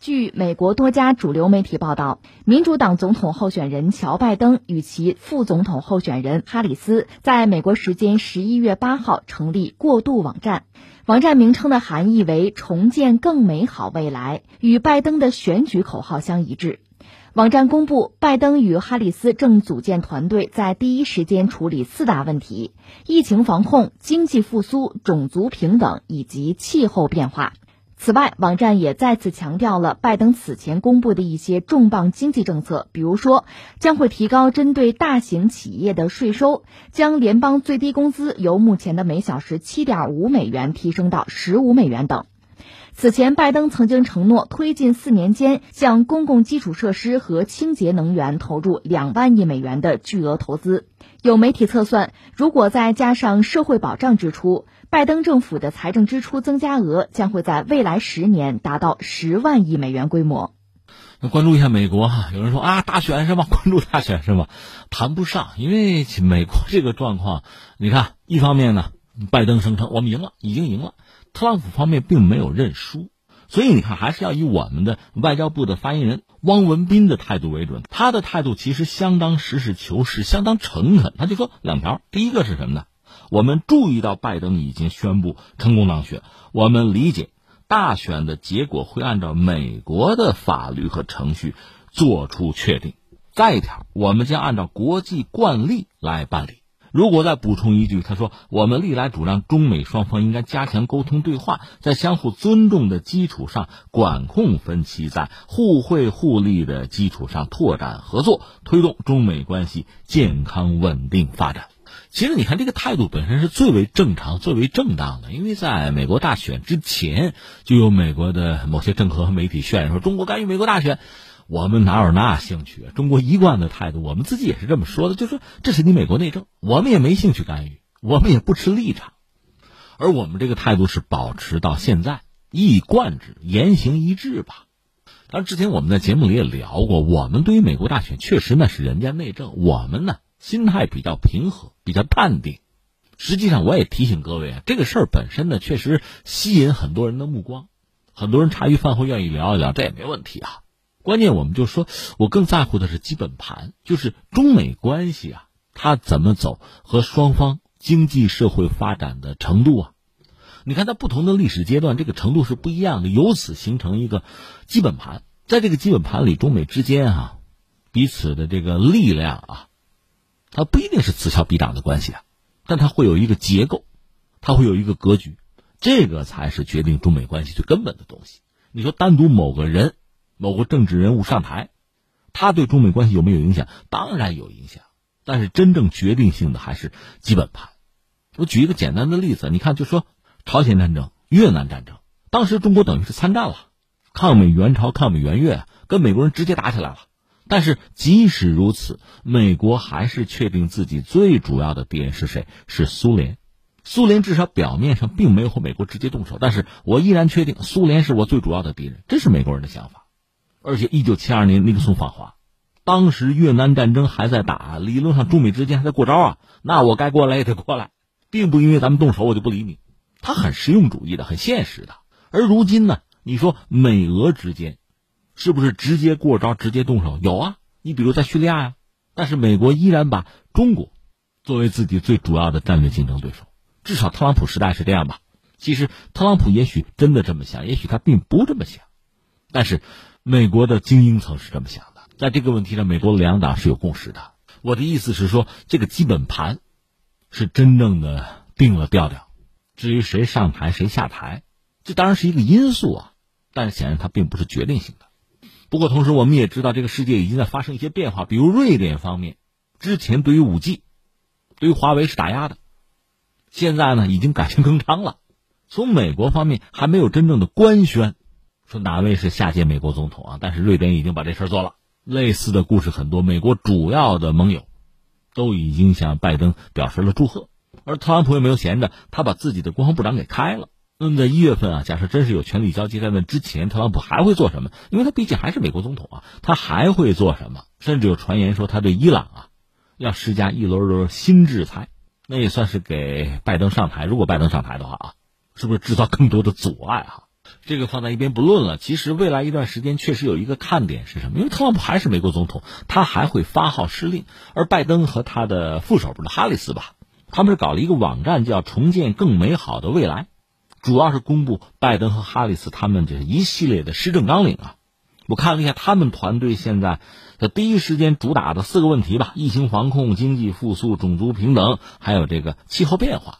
据美国多家主流媒体报道，民主党总统候选人乔·拜登与其副总统候选人哈里斯在美国时间十一月八号成立过渡网站。网站名称的含义为“重建更美好未来”，与拜登的选举口号相一致。网站公布，拜登与哈里斯正组建团队，在第一时间处理四大问题：疫情防控、经济复苏、种族平等以及气候变化。此外，网站也再次强调了拜登此前公布的一些重磅经济政策，比如说将会提高针对大型企业的税收，将联邦最低工资由目前的每小时七点五美元提升到十五美元等。此前，拜登曾经承诺推进四年间向公共基础设施和清洁能源投入两万亿美元的巨额投资。有媒体测算，如果再加上社会保障支出，拜登政府的财政支出增加额将会在未来十年达到十万亿美元规模。那关注一下美国哈，有人说啊，大选是吗？关注大选是吗？谈不上，因为美国这个状况，你看，一方面呢，拜登声称我们赢了，已经赢了；特朗普方面并没有认输，所以你看，还是要以我们的外交部的发言人汪文斌的态度为准。他的态度其实相当实事求是，相当诚恳。他就说两条，第一个是什么呢？我们注意到拜登已经宣布成功当选，我们理解大选的结果会按照美国的法律和程序做出确定。再一条，我们将按照国际惯例来办理。如果再补充一句，他说我们历来主张中美双方应该加强沟通对话，在相互尊重的基础上管控分歧，在互惠互利的基础上拓展合作，推动中美关系健康稳定发展。其实你看，这个态度本身是最为正常、最为正当的。因为在美国大选之前，就有美国的某些政客和媒体渲染说中国干预美国大选，我们哪有那兴趣？中国一贯的态度，我们自己也是这么说的，就说这是你美国内政，我们也没兴趣干预，我们也不持立场。而我们这个态度是保持到现在，一以贯之，言行一致吧。当然，之前我们在节目里也聊过，我们对于美国大选确实那是人家内政，我们呢。心态比较平和，比较淡定。实际上，我也提醒各位啊，这个事儿本身呢，确实吸引很多人的目光，很多人茶余饭后愿意聊一聊，这也没问题啊。关键我们就说，我更在乎的是基本盘，就是中美关系啊，它怎么走和双方经济社会发展的程度啊。你看，在不同的历史阶段，这个程度是不一样的，由此形成一个基本盘。在这个基本盘里，中美之间啊，彼此的这个力量啊。它不一定是此消彼长的关系啊，但它会有一个结构，它会有一个格局，这个才是决定中美关系最根本的东西。你说单独某个人、某个政治人物上台，他对中美关系有没有影响？当然有影响，但是真正决定性的还是基本盘。我举一个简单的例子，你看，就说朝鲜战争、越南战争，当时中国等于是参战了，抗美援朝、抗美援越，跟美国人直接打起来了。但是即使如此，美国还是确定自己最主要的敌人是谁？是苏联。苏联至少表面上并没有和美国直接动手，但是我依然确定苏联是我最主要的敌人。这是美国人的想法。而且，一九七二年尼克松访华，当时越南战争还在打，理论上中美之间还在过招啊。那我该过来也得过来，并不因为咱们动手我就不理你。他很实用主义的，很现实的。而如今呢？你说美俄之间。是不是直接过招、直接动手？有啊，你比如在叙利亚呀，但是美国依然把中国作为自己最主要的战略竞争对手。至少特朗普时代是这样吧？其实特朗普也许真的这么想，也许他并不这么想，但是美国的精英层是这么想的。在这个问题上，美国两党是有共识的。我的意思是说，这个基本盘是真正的定了调调。至于谁上台、谁下台，这当然是一个因素啊，但是显然它并不是决定性的。不过，同时我们也知道，这个世界已经在发生一些变化。比如瑞典方面，之前对于五 G、对于华为是打压的，现在呢已经改弦更张了。从美国方面还没有真正的官宣，说哪位是下届美国总统啊？但是瑞典已经把这事做了。类似的故事很多，美国主要的盟友都已经向拜登表示了祝贺，而特朗普也没有闲着，他把自己的国防部长给开了。那么在一月份啊，假设真是有权力交接，在那之前，特朗普还会做什么？因为他毕竟还是美国总统啊，他还会做什么？甚至有传言说他对伊朗啊，要施加一轮轮新制裁，那也算是给拜登上台。如果拜登上台的话啊，是不是制造更多的阻碍啊？这个放在一边不论了。其实未来一段时间确实有一个看点是什么？因为特朗普还是美国总统，他还会发号施令，而拜登和他的副手不是哈里斯吧？他们是搞了一个网站，叫“重建更美好的未来”，主要是公布拜登和哈里斯他们这一系列的施政纲领啊。我看了一下他们团队现在的第一时间主打的四个问题吧：疫情防控、经济复苏、种族平等，还有这个气候变化。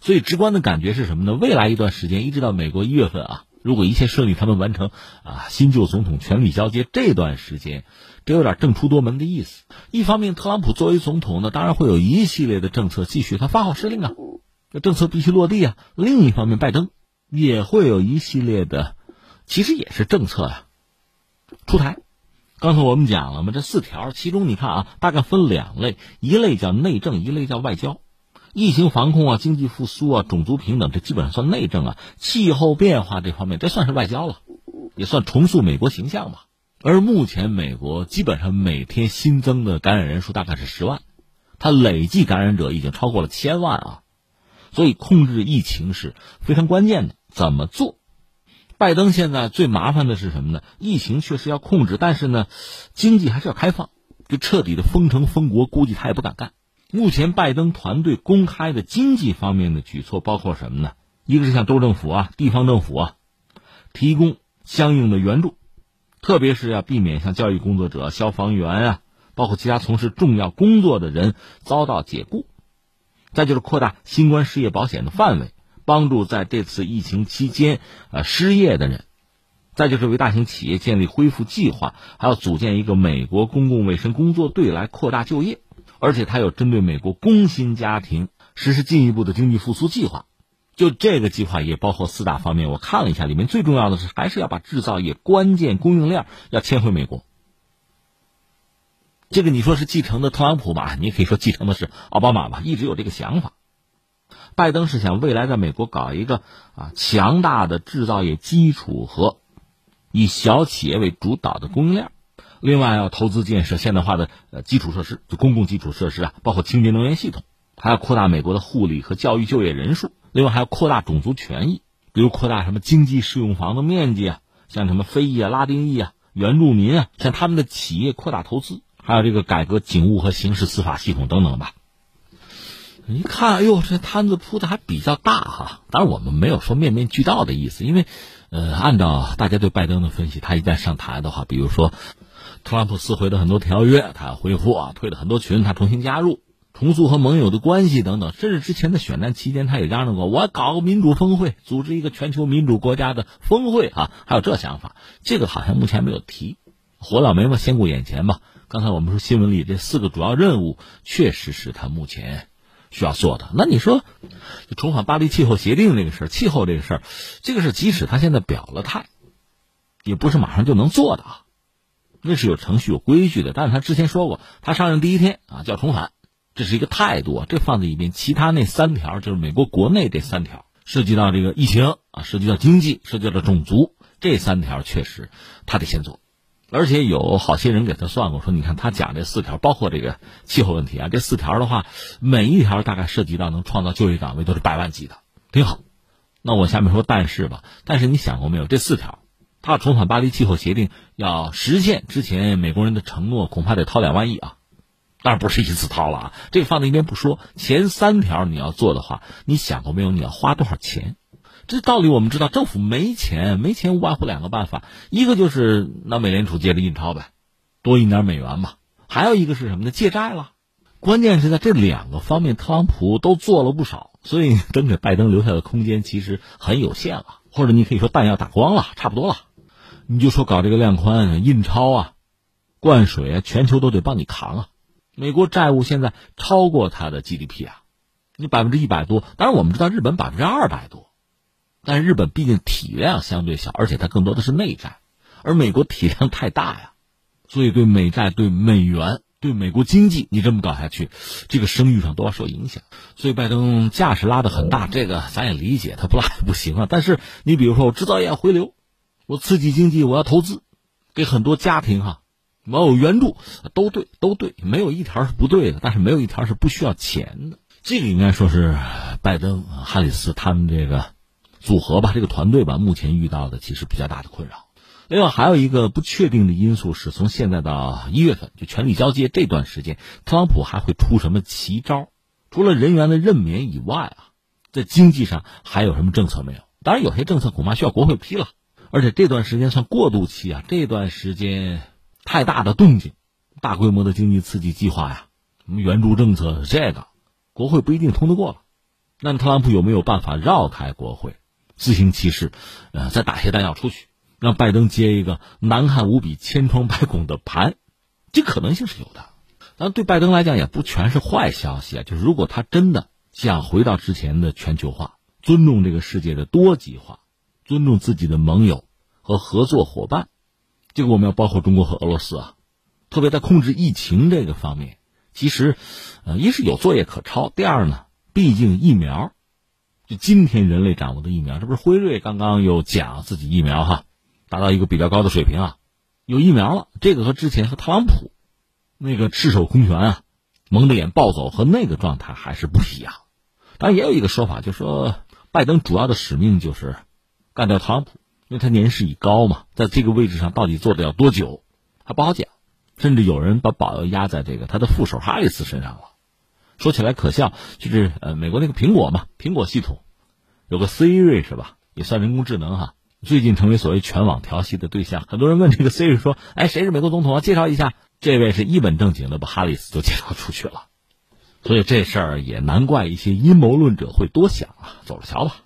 所以直观的感觉是什么呢？未来一段时间，一直到美国一月份啊，如果一切顺利，他们完成啊新旧总统权力交接这段时间，这有点政出多门的意思。一方面，特朗普作为总统呢，当然会有一系列的政策继续他发号施令啊，政策必须落地啊。另一方面，拜登也会有一系列的，其实也是政策呀。出台，刚才我们讲了嘛，这四条，其中你看啊，大概分两类，一类叫内政，一类叫外交。疫情防控啊，经济复苏啊，种族平等，这基本上算内政啊。气候变化这方面，这算是外交了，也算重塑美国形象吧。而目前美国基本上每天新增的感染人数大概是十万，它累计感染者已经超过了千万啊，所以控制疫情是非常关键的。怎么做？拜登现在最麻烦的是什么呢？疫情确实要控制，但是呢，经济还是要开放。就彻底的封城封国，估计他也不敢干。目前拜登团队公开的经济方面的举措包括什么呢？一个是向州政府啊、地方政府啊提供相应的援助，特别是要避免像教育工作者、消防员啊，包括其他从事重要工作的人遭到解雇。再就是扩大新冠失业保险的范围。帮助在这次疫情期间，呃失业的人，再就是为大型企业建立恢复计划，还要组建一个美国公共卫生工作队来扩大就业，而且他有针对美国工薪家庭实施进一步的经济复苏计划。就这个计划也包括四大方面，我看了一下，里面最重要的是还是要把制造业关键供应链要迁回美国。这个你说是继承的特朗普吧？你也可以说继承的是奥巴马吧？一直有这个想法。拜登是想未来在美国搞一个啊强大的制造业基础和以小企业为主导的供应链，另外要投资建设现代化的呃基础设施，就公共基础设施啊，包括清洁能源系统，还要扩大美国的护理和教育就业人数，另外还要扩大种族权益，比如扩大什么经济适用房的面积啊，像什么非裔啊、拉丁裔啊、原住民啊，像他们的企业扩大投资，还有这个改革警务和刑事司法系统等等吧。一看，哎呦，这摊子铺的还比较大哈。当然，我们没有说面面俱到的意思，因为，呃，按照大家对拜登的分析，他一旦上台的话，比如说，特朗普撕毁的很多条约，他要恢复啊；退了很多群，他重新加入，重塑和盟友的关系等等。甚至之前的选战期间，他也嚷嚷过，我搞个民主峰会，组织一个全球民主国家的峰会啊，还有这想法。这个好像目前没有提。火老眉毛先顾眼前吧。刚才我们说新闻里这四个主要任务，确实是他目前。需要做的，那你说，重返巴黎气候协定这个事儿，气候这个事儿，这个是即使他现在表了态，也不是马上就能做的啊，那是有程序有规矩的。但是他之前说过，他上任第一天啊，叫重返，这是一个态度，这放在一边。其他那三条就是美国国内这三条，涉及到这个疫情啊，涉及到经济，涉及到种族，这三条确实他得先做。而且有好些人给他算过，说你看他讲这四条，包括这个气候问题啊，这四条的话，每一条大概涉及到能创造就业岗位都是百万级的，挺好。那我下面说但是吧，但是你想过没有？这四条，他重返巴黎气候协定要实现之前美国人的承诺，恐怕得掏两万亿啊。当然不是一次掏了啊，这个放在一边不说。前三条你要做的话，你想过没有？你要花多少钱？这道理我们知道，政府没钱，没钱无外乎两个办法，一个就是拿美联储借着印钞呗，多印点美元嘛；还有一个是什么呢？借债了。关键是在这两个方面，特朗普都做了不少，所以 等给拜登留下的空间其实很有限了，或者你可以说弹药打光了，差不多了。你就说搞这个量宽、印钞啊、灌水啊，全球都得帮你扛啊。美国债务现在超过它的 GDP 啊，你百分之一百多，当然我们知道日本百分之二百多。但日本毕竟体量相对小，而且它更多的是内债，而美国体量太大呀，所以对美债、对美元、对美国经济，你这么搞下去，这个声誉上都要受影响。所以拜登架势拉得很大，这个咱也理解，他不拉也不行啊。但是你比如说，我制造业回流，我刺激经济，我要投资，给很多家庭哈，我有援助，都对，都对，没有一条是不对的，但是没有一条是不需要钱的。这个应该说是拜登、哈里斯他们这个。组合吧，这个团队吧，目前遇到的其实比较大的困扰。另外还有一个不确定的因素是，从现在到一月份，就权力交接这段时间，特朗普还会出什么奇招？除了人员的任免以外啊，在经济上还有什么政策没有？当然，有些政策恐怕需要国会批了。而且这段时间算过渡期啊，这段时间太大的动静，大规模的经济刺激计划呀，什么援助政策，这个国会不一定通得过了。那特朗普有没有办法绕开国会，自行其事，呃，再打些弹药出去？让拜登接一个难看无比、千疮百孔的盘，这可能性是有的。但对拜登来讲，也不全是坏消息啊。就是如果他真的想回到之前的全球化，尊重这个世界的多极化，尊重自己的盟友和合作伙伴，这个我们要包括中国和俄罗斯啊。特别在控制疫情这个方面，其实，呃，一是有作业可抄，第二呢，毕竟疫苗，就今天人类掌握的疫苗，这不是辉瑞刚刚又讲自己疫苗哈。达到一个比较高的水平啊，有疫苗了。这个和之前和特朗普那个赤手空拳啊、蒙着眼暴走和那个状态还是不一样。当然，也有一个说法，就是说拜登主要的使命就是干掉特朗普，因为他年事已高嘛，在这个位置上到底做的要多久还不好讲。甚至有人把宝要压在这个他的副手哈里斯身上了。说起来可笑，就是呃，美国那个苹果嘛，苹果系统有个 Siri 是吧？也算人工智能哈。最近成为所谓全网调戏的对象，很多人问这个 Siri 说：“哎，谁是美国总统啊？介绍一下。”这位是一本正经的把哈里斯都介绍出去了，所以这事儿也难怪一些阴谋论者会多想啊，走着瞧吧。